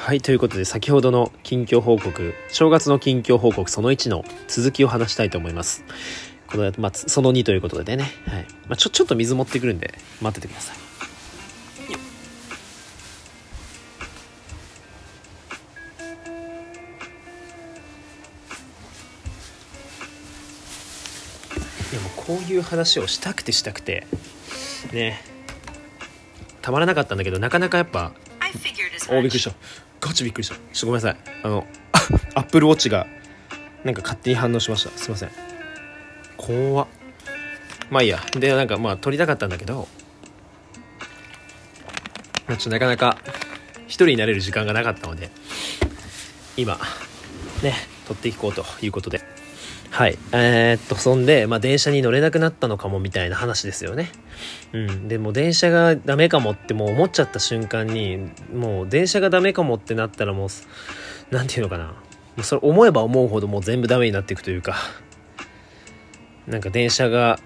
はい、ということで先ほどの近況報告、正月の近況報告その1の続きを話したいと思います。この、まあ、つその2ということでね、はい。まあ、ちょ、ちょっと水持ってくるんで、待っててください。いやもうこういう話をしたくてしたくて、ね、たまらなかったんだけど、なかなかやっぱ、おびっくり.したガチびっくりした。ちょっとごめんなさい。あのアップルウォッチがなんか勝手に反応しました。すいません。怖っ。まあいいや。でなんかまあ撮りたかったんだけどちょっとなかなか一人になれる時間がなかったので今ね撮っていこうということで。はい。えー、っとそんで、まあ、電車に乗れなくなったのかもみたいな話ですよね。うん、でも電車がダメかもってもう思っちゃった瞬間にもう電車がダメかもってなったらもう何て言うのかな。それ思えば思うほどもう全部ダメになっていくというか。なんか電車が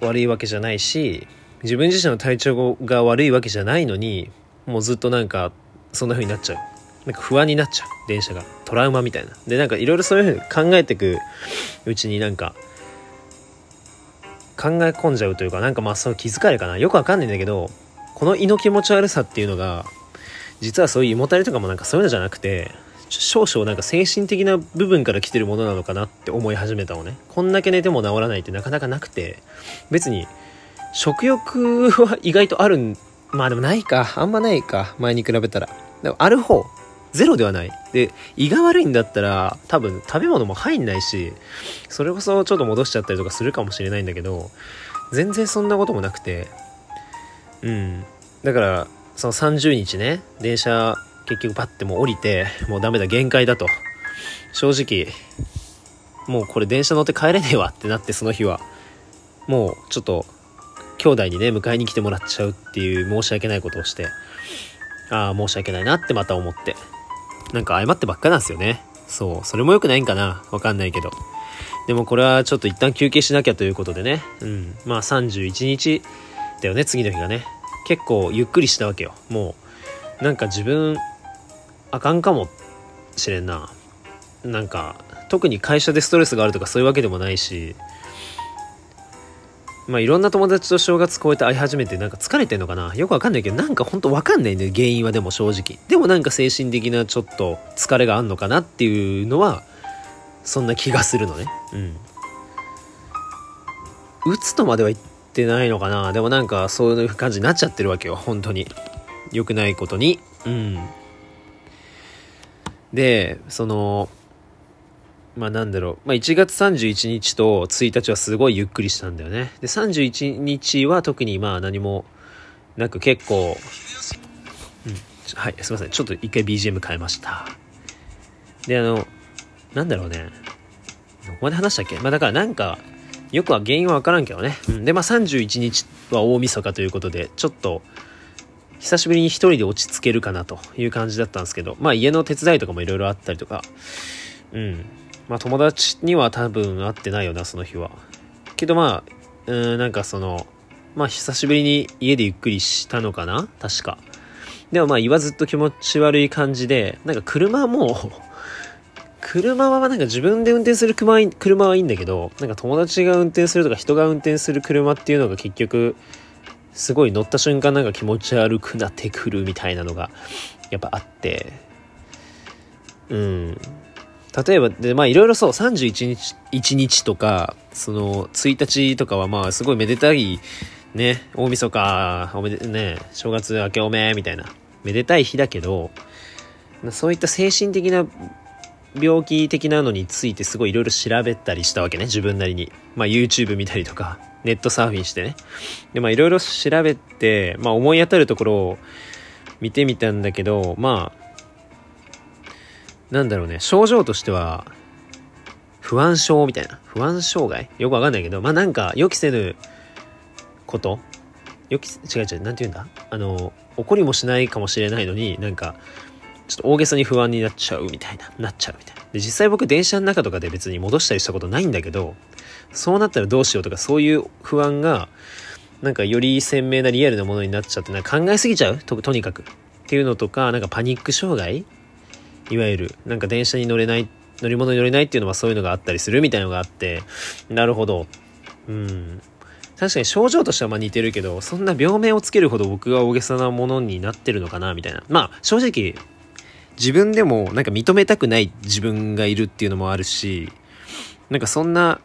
悪いわけじゃないし自分自身の体調が悪いわけじゃないのにもうずっとなんかそんな風になっちゃう。なんか不安になっちゃう。電車が。トラウマみたいな。でなんかいろいろそういう風に考えていくうちになんか考え込んじゃうというかなんかまあその気遣いかな。よくわかんないんだけどこの胃の気持ち悪さっていうのが実はそういう胃もたれとかもなんかそういうのじゃなくて少々なんか精神的な部分から来てるものなのかなって思い始めたのね。こんだけ寝ても治らないってなかなかなくて別に食欲は意外とあるんまあでもないか。あんまないか。前に比べたら。でもある方ゼロではない。で胃が悪いんだったら多分食べ物も入んないしそれこそちょっと戻しちゃったりとかするかもしれないんだけど全然そんなこともなくて。うん。だからその30日ね電車結局パッてもう降りてもうダメだ限界だと。正直もうこれ電車乗って帰れねえわってなってその日は。もうちょっと兄弟にね迎えに来てもらっちゃうっていう申し訳ないことをして。ああ申し訳ないなってまた思って。なんか謝ってばっかなんですよね。そう。それも良くないんかな。わかんないけど。でもこれはちょっと一旦休憩しなきゃということでね。うん。まあ31日だよね次の日がね。結構ゆっくりしたわけよ。もうなんか自分あかんかもしれんな。なんか特に会社でストレスがあるとかそういうわけでもないし。まあいろんな友達と正月超えて会い始めてなんか疲れてんのかな？よくわかんないけどなんかほんとわかんないね原因はでも正直。でもなんか精神的なちょっと疲れがあんのかなっていうのはそんな気がするのね。うん。打つとまでは言ってないのかな？でもなんかそういう感じになっちゃってるわけよ本当に。良くないことに。うん。でそのまあなんだろう、まあ、1月31日と1日はすごいゆっくりしたんだよね。で31日は特にまあ何もなく結構、うん、はいすいません。ちょっと一回 BGM 変えました。であのなんだろうね。どこまで話したっけ？まあだからなんかよくは原因は分からんけどね、うん、でまあ31日は大晦日ということでちょっと久しぶりに一人で落ち着けるかなという感じだったんですけどまあ家の手伝いとかもいろいろあったりとか。うん。まあ友達には多分会ってないよなその日は。けどまあうんなんかそのまあ久しぶりに家でゆっくりしたのかな？確か。でもまあ言わずっと気持ち悪い感じでなんか車も 車はなんか自分で運転する車はい車はいいんだけどなんか友達が運転するとか人が運転する車っていうのが結局すごい乗った瞬間なんか気持ち悪くなってくるみたいなのがやっぱあって。うん。例えばでまあいろいろそう31日1日とかその1日とかはまあすごいめでたいね大晦日おめでね正月明けおめみたいなめでたい日だけどそういった精神的な病気的なのについてすごいいろいろ調べたりしたわけね自分なりに。まあ YouTube 見たりとかネットサーフィンしてね。でまあいろいろ調べてまあ思い当たるところを見てみたんだけどまあなんだろうね。症状としては不安症みたいな。不安障害？よくわかんないけど。まあなんか予期せぬこと？予期違う違うなんて言うんだ？あの起こりもしないかもしれないのになんかちょっと大げさに不安になっちゃうみたいな。なっちゃうみたいな。で実際僕電車の中とかで別に戻したりしたことないんだけどそうなったらどうしようとかそういう不安がなんかより鮮明なリアルなものになっちゃってなんか考えすぎちゃう？ととにかく。っていうのとか、なんかパニック障害？いわゆる、なんか電車に乗れない、乗り物に乗れないっていうのはそういうのがあったりするみたいのがあって、なるほど。うん。確かに症状としてはま似てるけど、そんな病名をつけるほど僕が大げさなものになってるのかなみたいな。まあ、正直、自分でもなんか認めたくない自分がいるっていうのもあるし、なんかそんな、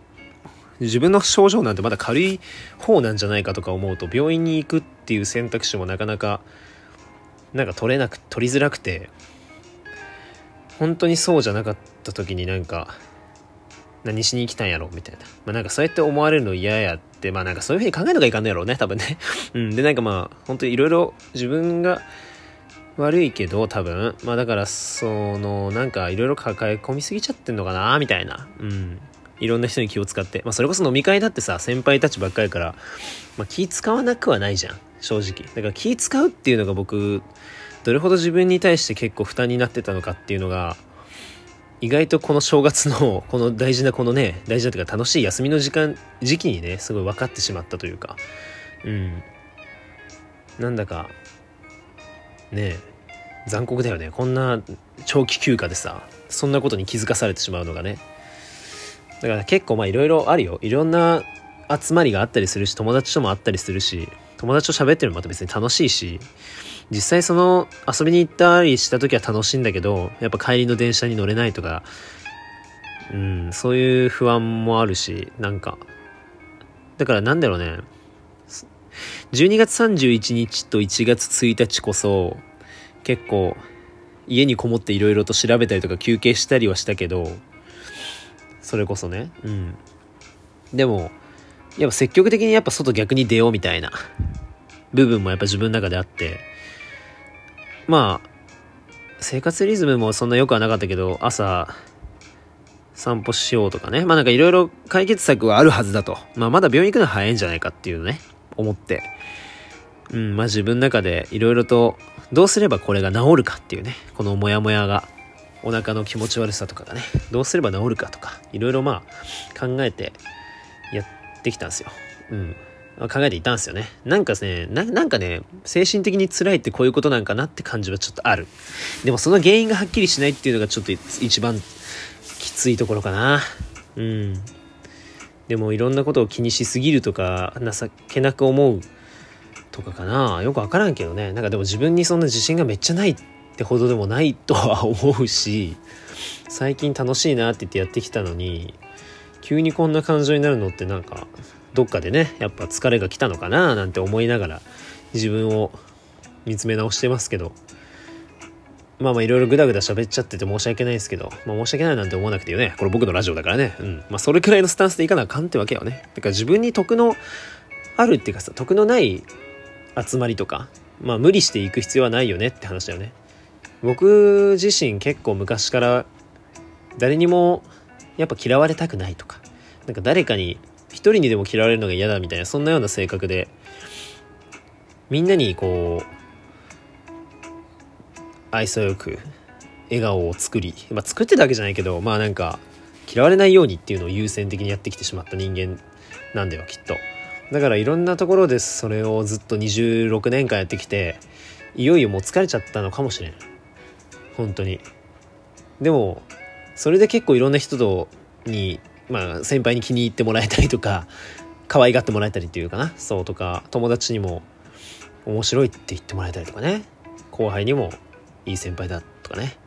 自分の症状なんてまだ軽い方なんじゃないかとか思うと、病院に行くっていう選択肢もなかなか、なんか取れなく、取りづらくて、本当にそうじゃなかった時になんか、何しに来たんやろみたいな。まあなんかそうやって思われるの嫌やって、まあなんかそういう風に考えるのがいかんのやろうね、多分ね。うん。でなんかまあ、本当にいろいろ自分が悪いけど多分。まあだからその、なんかいろいろ抱え込みすぎちゃってんのかなみたいな。うん。いろんな人に気を使って。まあそれこそ飲み会だってさ、先輩たちばっかりから、まあ気使わなくはないじゃん。正直。だから気使うっていうのが僕、どれほど自分に対して結構負担になってたのかっていうのが、意外とこの正月の この大事なこのね大事なというか楽しい休みの時間時期にねすごい分かってしまったというか。うん。なんだかね残酷だよね。こんな長期休暇でさそんなことに気づかされてしまうのがね。だから結構まあいろいろあるよ。いろんな集まりがあったりするし友達とも会ったりするし。友達と喋ってるのもまた別に楽しいし実際その遊びに行ったりした時は楽しいんだけど、やっぱ帰りの電車に乗れないとか、うん、そういう不安もあるし、なんか、だからなんだろうね、12月31日と1月1日こそ、結構、家にこもっていろいろと調べたりとか休憩したりはしたけど、それこそね、うん。でも、やっぱ積極的にやっぱ外逆に出ようみたいな。部分もやっぱ自分の中であって、まあ、生活リズムもそんな良くはなかったけど、朝、散歩しようとかね。まあなんかいろいろ解決策はあるはずだと。まあまだ病院行くのは早いんじゃないかっていうね、思って。うん、まあ自分の中でいろいろとどうすればこれが治るかっていうね、このモヤモヤが、お腹の気持ち悪さとかがね、どうすれば治るかとか、いろいろまあ考えてやってきたんですよ。うん。考えていたんですよね。なんかね、なんかね、精神的に辛いってこういうことなんかなって感じはちょっとある。でもその原因がはっきりしないっていうのがちょっと一番きついところかな。うん。でもいろんなことを気にしすぎるとか、情けなく思うとかかな。よくわからんけどね。なんかでも自分にそんな自信がめっちゃないってほどでもないとは思うし、最近楽しいなって言ってやってきたのに、急にこんな感情になるのってなんかどっかでねやっぱ疲れが来たのかななんて思いながら自分を見つめ直してますけどまあまあいろいろグダグダ喋っちゃってて申し訳ないですけど、まあ申し訳ないなんて思わなくていいよね。これ僕のラジオだからね。うん。まあそれくらいのスタンスでいかなあかんってわけよね。だから自分に得のあるっていうかさ、得のない集まりとか、まあ無理していく必要はないよねって話だよね。僕自身結構昔から誰にもやっぱ嫌われたくないとか、なんか誰かに一人にでも嫌われるのが嫌だみたいな、そんなような性格で、みんなにこう、愛想よく、笑顔を作り、まあ作ってたわけじゃないけど、まあなんか、嫌われないようにっていうのを優先的にやってきてしまった人間なんだよ、きっと。だからいろんなところでそれをずっと26年間やってきて、いよいよもう疲れちゃったのかもしれん。本当に。でも、それで結構いろんな人とにまあ、先輩に気に入ってもらえたりとか、可愛がってもらえたりっていうかな、そうとか、友達にも面白いって言ってもらえたりとかね、後輩にもいい先輩だとかね、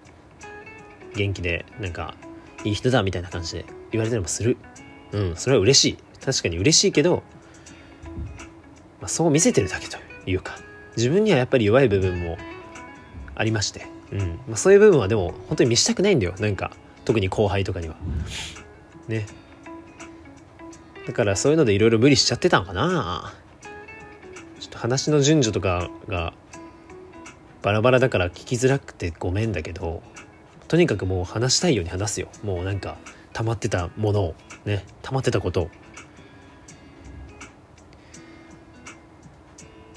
元気で、なんか、いい人だみたいな感じで言われたりもする。うん、それは嬉しい。確かに嬉しいけど、まあ、そう見せてるだけというか、自分にはやっぱり弱い部分もありまして、うん。まあ、そういう部分はでも本当に見したくないんだよ。なんか、特に後輩とかには。ね。だからそういうのでいろいろ無理しちゃってたのかな。ちょっと話の順序とかがバラバラだから聞きづらくてごめんだけどとにかくもう話したいように話すよ。もうなんか溜まってたものをね。溜まってたことを。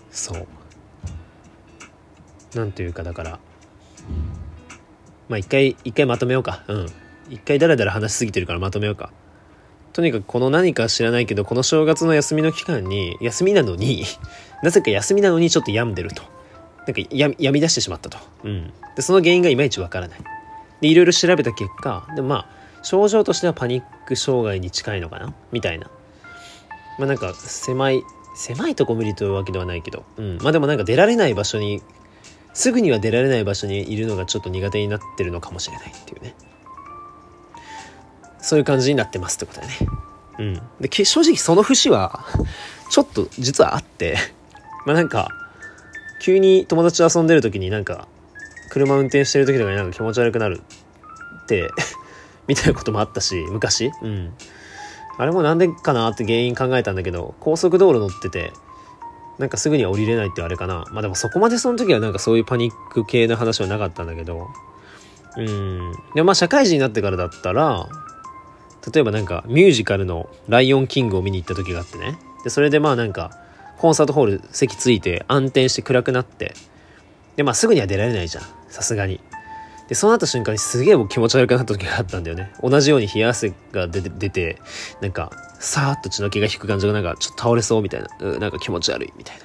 そう。なんというかだから。まあ一回一回まとめようか。うん。一回ダラダラ話しすぎてるからまとめようか。とにかくこの何か知らないけど、この正月の休みの期間に、休みなのに、なぜか休みなのにちょっと病んでるとなんかや病み出してしまったと。うん。で、その原因がいまいちわからない。で、いろいろ調べた結果、でもまあ、症状としてはパニック障害に近いのかな？みたいな。まあなんか、狭い、狭いとこ無理というわけではないけど、うん。まあでもなんか出られない場所に、すぐには出られない場所にいるのがちょっと苦手になってるのかもしれないっていうね。そういう感じになってますってことだよね。うん。で、正直その節は、ちょっと実はあって まあなんか、急に友達と遊んでる時になんか、車運転してる時とかになんか気持ち悪くなるって みたいなこともあったし、昔うん。あれもなんでかなって原因考えたんだけど、高速道路乗ってて、なんかすぐには降りれないってあれかな。まあでもそこまでその時はなんかそういうパニック系の話はなかったんだけど、うん。で、まあ社会人になってからだったら、例えばなんかミュージカルのライオンキングを見に行った時があってね。で、それでまあなんか、コンサートホール席ついて暗転して暗くなって、で、まあすぐには出られないじゃん。さすがに。で、そうなった瞬間にすげえ僕気持ち悪くなった時があったんだよね。同じように冷や汗が出て、出てなんか、さーっと血の気が引く感じがなんかちょっと倒れそうみたいな。なんか気持ち悪いみたいな。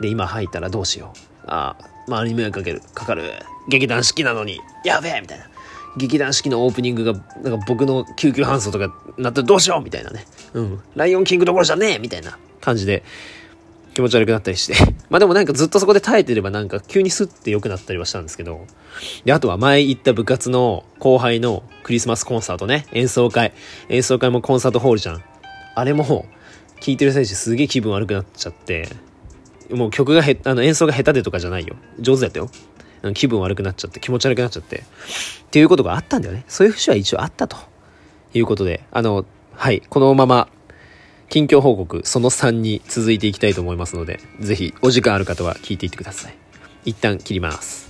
で、今入ったらどうしよう。ああ、周りに迷惑かける。かかる。劇団四季なのに、やべえみたいな。劇団四季のオープニングが、なんか僕の救急搬送とかなったらどうしようみたいなね。うん。ライオンキングどころじゃねえみたいな感じで気持ち悪くなったりして。まあでもなんかずっとそこで耐えてればなんか急にスッて良くなったりはしたんですけど。で、あとは前行った部活の後輩のクリスマスコンサートね。演奏会。演奏会もコンサートホールじゃん。あれも、聴いてる選手すげえ気分悪くなっちゃって、もう曲がへ、あの演奏が下手でとかじゃないよ。上手だったよ。気分悪くなっちゃって、気持ち悪くなっちゃって。っていうことがあったんだよね。そういう節は一応あったと。いうことで、あの、はい、このまま、近況報告その3に続いていきたいと思いますので、ぜひお時間ある方は聞いていってください。一旦切ります。